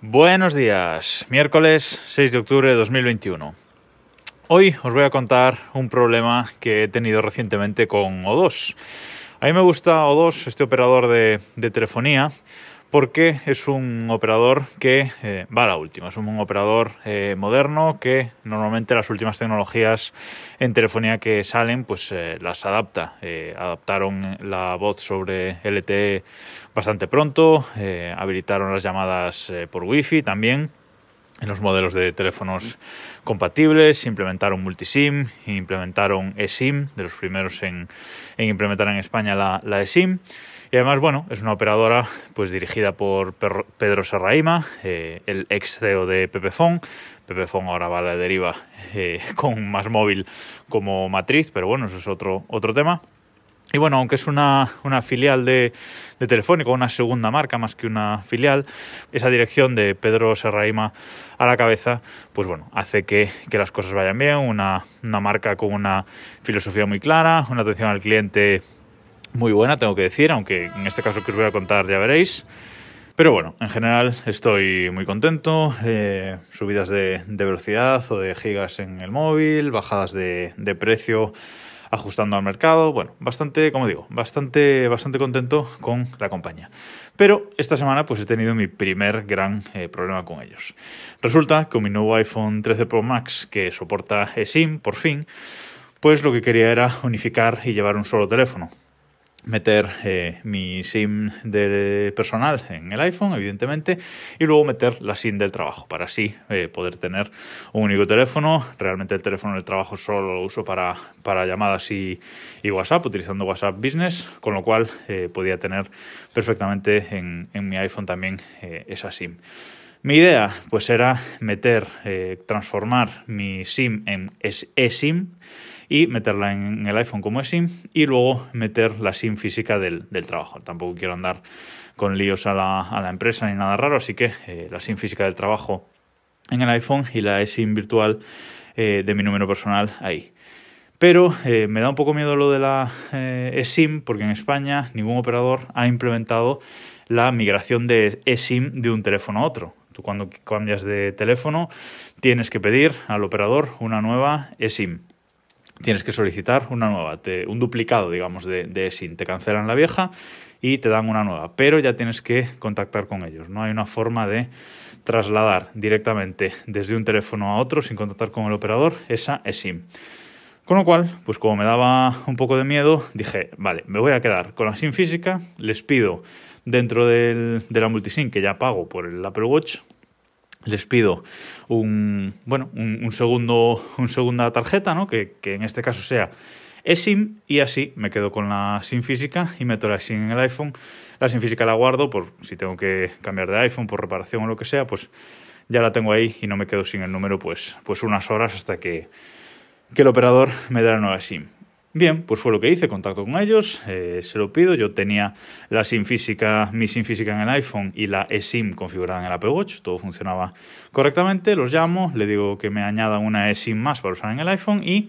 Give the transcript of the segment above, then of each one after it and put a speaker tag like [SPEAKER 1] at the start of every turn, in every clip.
[SPEAKER 1] Buenos días, miércoles 6 de octubre de 2021. Hoy os voy a contar un problema que he tenido recientemente con O2. A mí me gusta O2, este operador de, de telefonía, porque es un operador que eh, va a la última, es un operador eh, moderno que normalmente las últimas tecnologías en telefonía que salen pues eh, las adapta. adaptaron la voz sobre LTE bastante pronto, habilitaron las llamadas por Wi-Fi también en los modelos de teléfonos compatibles, implementaron multisim, implementaron eSIM, de los primeros en, implementar en España la, la eSIM. Y además, bueno, es una operadora pues dirigida por Pedro Serraima, eh, el ex CEO de Pepefon. Pepefon ahora va a la deriva eh, con más móvil como matriz, pero bueno, eso es otro, otro tema. Y bueno, aunque es una, una filial de, de, Telefónica, una segunda marca más que una filial, esa dirección de Pedro Serraima a la cabeza, pues bueno, hace que, que las cosas vayan bien, una, una marca con una filosofía muy clara, una atención al cliente muy buena, tengo que decir, aunque en este caso que os voy a contar ya veréis. Pero bueno, en general estoy muy contento. Eh, subidas de, velocidad o de gigas en el móvil, bajadas de, precio ajustando al mercado. Bueno, bastante, como digo, bastante, bastante contento con la compañía. Pero esta semana pues he tenido mi primer gran eh, problema con ellos. Resulta que con mi nuevo iPhone 13 Pro Max, que soporta eSIM por fin, pues lo que quería era unificar y llevar un solo teléfono meter eh, mi SIM de personal en el iPhone, evidentemente, y luego meter la SIM del trabajo, para así eh, poder tener un único teléfono. Realmente el teléfono del trabajo solo lo uso para, para llamadas y, WhatsApp, utilizando WhatsApp Business, con lo cual eh, podía tener perfectamente en, en mi iPhone también esa SIM. Mi idea pues era meter, transformar mi SIM en eSIM y meterla en el iPhone como SIM y luego meter la SIM física del, trabajo. Tampoco quiero andar con líos a la, empresa ni nada raro, así que eh, la SIM física del trabajo en el iPhone y la SIM virtual eh, de mi número personal ahí. Pero eh, me da un poco miedo lo de la eSIM porque en España ningún operador ha implementado la migración de eSIM de un teléfono a otro. Tú cuando cambias de teléfono tienes que pedir al operador una nueva eSIM tienes que solicitar una nueva, un duplicado, digamos, de, de SIM. Te cancelan la vieja y te dan una nueva, pero ya tienes que contactar con ellos. No hay una forma de trasladar directamente desde un teléfono a otro sin contactar con el operador esa SIM. Con lo cual, pues como me daba un poco de miedo, dije, vale, me voy a quedar con la SIM física, les pido dentro de la multisim que ya pago por el Apple Watch, les pido un, bueno, un, segundo, un segunda tarjeta, ¿no? que, en este caso sea eSIM y así me quedo con la SIM física y meto la SIM en el iPhone. La SIM física la guardo por si tengo que cambiar de iPhone por reparación o lo que sea, pues ya la tengo ahí y no me quedo sin el número pues, pues unas horas hasta que, que el operador me dé la nueva SIM. Bien, pues fue lo que hice, contacto con ellos, eh, se lo pido, yo tenía la SIM física, mi SIM física en el iPhone y la eSIM configurada en el Apple Watch, todo funcionaba correctamente, los llamo, le digo que me añadan una eSIM más para usar en el iPhone y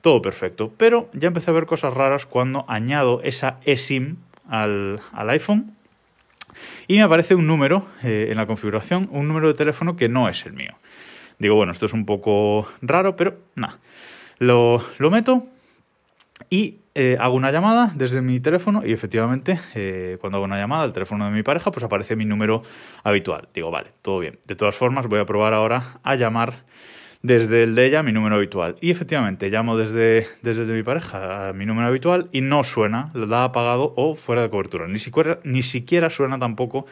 [SPEAKER 1] todo perfecto. Pero ya empecé a ver cosas raras cuando añado esa eSIM al, al iPhone y me aparece un número eh, en la configuración, un número de teléfono que no es el mío. Digo, bueno, esto es un poco raro, pero nada. Lo, lo meto, y eh, hago una llamada desde mi teléfono y efectivamente eh, cuando hago una llamada al teléfono de mi pareja pues aparece mi número habitual. Digo, vale, todo bien. De todas formas voy a probar ahora a llamar desde el de ella mi número habitual. Y efectivamente llamo desde, desde mi pareja a mi número habitual y no suena, lo da apagado o fuera de cobertura. Ni siquiera, ni siquiera suena tampoco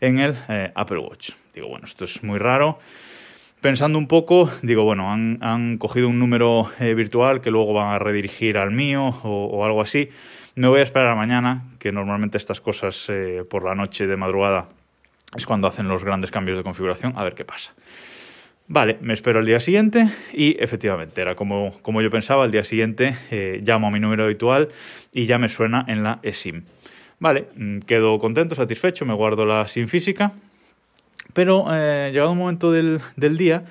[SPEAKER 1] en el eh, Apple Watch. Digo, bueno, esto es muy raro pensando un poco, digo, bueno, han, cogido un número eh, virtual que luego van a redirigir al mío o, algo así. Me voy a esperar a mañana, que normalmente estas cosas eh, por la noche de madrugada es cuando hacen los grandes cambios de configuración, a ver qué pasa. Vale, me espero el día siguiente y efectivamente era como, como yo pensaba, el día siguiente eh, llamo a mi número habitual y ya me suena en la eSIM. Vale, mm, quedo contento, satisfecho, me guardo la SIM física pero eh, llegado un momento del, día,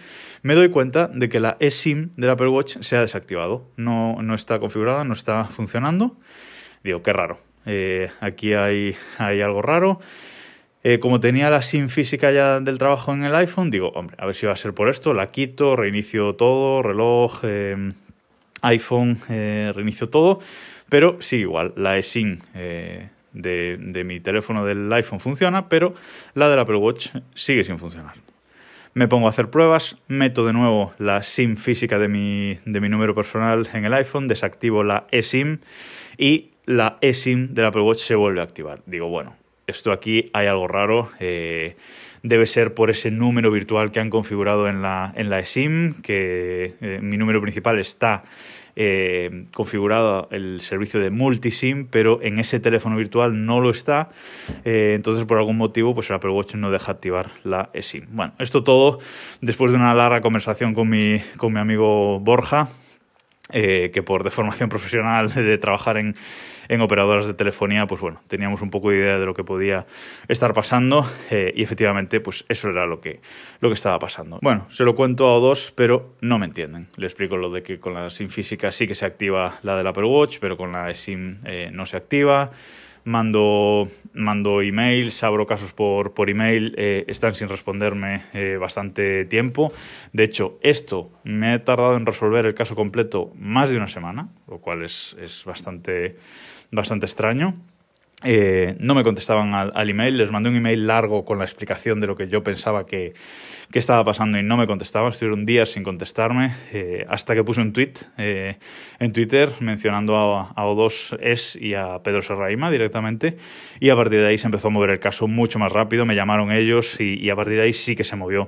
[SPEAKER 1] me doy cuenta de que la eSIM del Apple Watch se ha desactivado. No, no está configurada, no está funcionando. Digo, qué raro. Eh, aquí hay, hay algo raro. Eh, como tenía la SIM física ya del trabajo en el iPhone, digo, hombre, a ver si va a ser por esto, la quito, reinicio todo, reloj, iPhone, reinicio todo, pero sí, igual, la eSIM de, mi teléfono del iPhone funciona, pero la del Apple Watch sigue sin funcionar me pongo a hacer pruebas, meto de nuevo la SIM física de mi, de mi número personal en el iPhone, desactivo la eSIM y la eSIM del Apple Watch se vuelve a activar. Digo, bueno, esto aquí hay algo raro. Eh, debe ser por ese número virtual que han configurado en la, en la eSIM, que eh, mi número principal está eh, configurado el servicio de multisim, pero en ese teléfono virtual no lo está. entonces, por algún motivo, pues el Apple Watch no deja activar la eSIM. Bueno, esto todo después de una larga conversación con mi, con mi amigo Borja, eh, que por deformación profesional de trabajar en, en, operadoras de telefonía, pues bueno, teníamos un poco de idea de lo que podía estar pasando eh, y efectivamente, pues eso era lo que, lo que estaba pasando. Bueno, se lo cuento a dos, pero no me entienden. Le explico lo de que con la SIM física sí que se activa la del Apple Watch, pero con la SIM eh, no se activa mando, mando emails, abro casos por, por email, eh, están sin responderme eh, bastante tiempo. De hecho, esto me ha tardado en resolver el caso completo más de una semana, lo cual es, es bastante, bastante extraño. Eh, no me contestaban al, email, les mandé un email largo con la explicación de lo que yo pensaba que, estaba pasando y no me contestaban, estuvieron días sin contestarme, eh, hasta que puse un tweet eh, en Twitter mencionando a, O2S y a Pedro Serraima directamente y a partir de ahí se empezó a mover el caso mucho más rápido, me llamaron ellos y, y a partir de ahí sí que se movió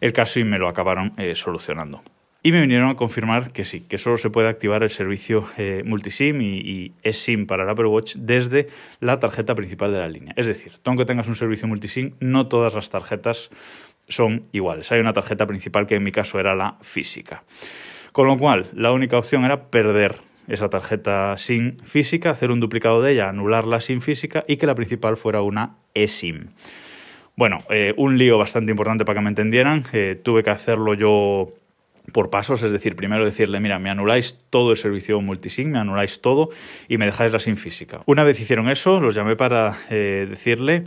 [SPEAKER 1] el caso y me lo acabaron solucionando. Y me vinieron a confirmar que sí, que solo se puede activar el servicio eh, multisim y, eSIM para el Apple Watch desde la tarjeta principal de la línea. Es decir, aunque tengas un servicio multisim, no todas las tarjetas son iguales. Hay una tarjeta principal que en mi caso era la física. Con lo cual, la única opción era perder esa tarjeta SIM física, hacer un duplicado de ella, anular la SIM física y que la principal fuera una eSIM. Bueno, eh, un lío bastante importante para que me entendieran. Eh, tuve que hacerlo yo por pasos, es decir, primero decirle, mira, me anuláis todo el servicio multisync, me anuláis todo y me dejáis la SIM física. Una vez hicieron eso, los llamé para eh, decirle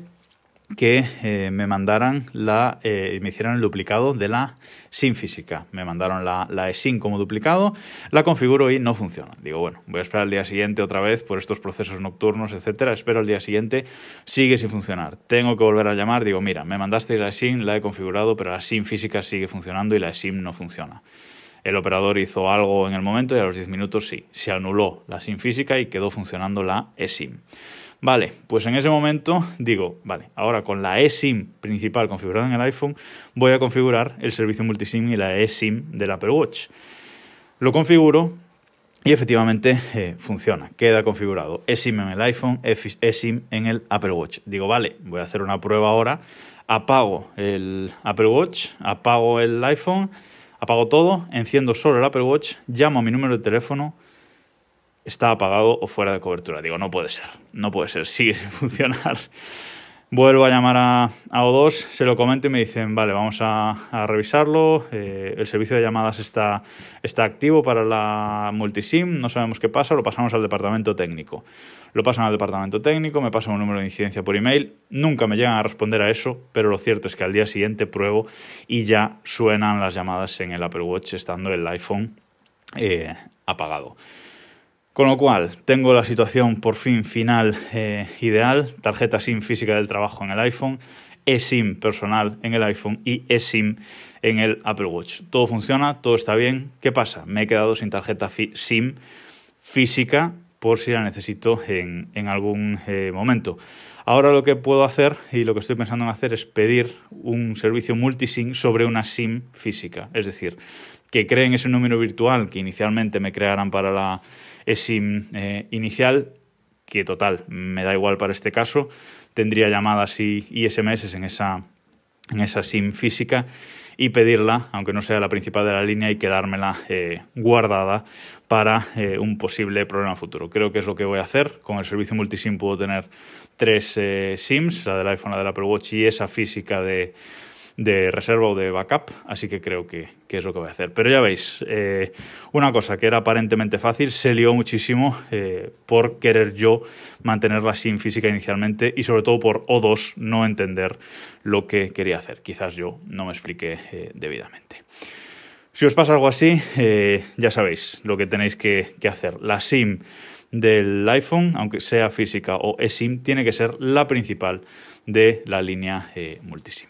[SPEAKER 1] que eh, me mandaran la, eh, me hicieran el duplicado de la SIM física. Me mandaron la, la eSIM como duplicado, la configuro y no funciona. Digo, bueno, voy a esperar al día siguiente otra vez por estos procesos nocturnos, etcétera. Espero al día siguiente, sigue sin funcionar. Tengo que volver a llamar, digo, mira, me mandasteis la SIM, la he configurado, pero la SIM física sigue funcionando y la SIM no funciona. El operador hizo algo en el momento y a los 10 minutos sí, se anuló la SIM física y quedó funcionando la eSIM. Vale, pues en ese momento digo, vale, ahora con la eSIM principal configurada en el iPhone, voy a configurar el servicio multisim y la eSIM del Apple Watch. Lo configuro y efectivamente eh, funciona, queda configurado. eSIM en el iPhone, eSIM en el Apple Watch. Digo, vale, voy a hacer una prueba ahora. Apago el Apple Watch, apago el iPhone, apago todo, enciendo solo el Apple Watch, llamo a mi número de teléfono está apagado o fuera de cobertura. Digo, no puede ser, no puede ser, sigue sin funcionar. Vuelvo a llamar a, O2, se lo comento y me dicen, vale, vamos a, revisarlo, eh, el servicio de llamadas está, está activo para la multisim, no sabemos qué pasa, lo pasamos al departamento técnico. Lo pasan al departamento técnico, me pasan un número de incidencia por email, nunca me llegan a responder a eso, pero lo cierto es que al día siguiente pruebo y ya suenan las llamadas en el Apple Watch estando el iPhone eh, apagado. Con lo cual, tengo la situación por fin final eh, ideal, tarjeta SIM física del trabajo en el iPhone, eSIM personal en el iPhone y eSIM en el Apple Watch. Todo funciona, todo está bien. ¿Qué pasa? Me he quedado sin tarjeta SIM física por si la necesito en, algún eh, momento. Ahora lo que puedo hacer y lo que estoy pensando en hacer es pedir un servicio multisim sobre una SIM física. Es decir, que creen ese número virtual que inicialmente me crearan para la SIM eh, inicial, que total, me da igual para este caso, tendría llamadas y, SMS en esa, en esa SIM física y pedirla, aunque no sea la principal de la línea, y quedármela eh, guardada para eh, un posible problema futuro. Creo que es lo que voy a hacer. Con el servicio multisim puedo tener tres SIMs, la del iPhone, la del Apple Watch y esa física de, de reserva o de backup, así que creo que, es lo que voy a hacer. Pero ya veis, eh, una cosa que era aparentemente fácil se lió muchísimo eh, por querer yo mantener la SIM física inicialmente y sobre todo por O2 no entender lo que quería hacer. Quizás yo no me expliqué eh, debidamente. Si os pasa algo así, ya sabéis lo que tenéis que hacer. La SIM del iPhone, aunque sea física o eSIM, tiene que ser la principal de la línea multisim.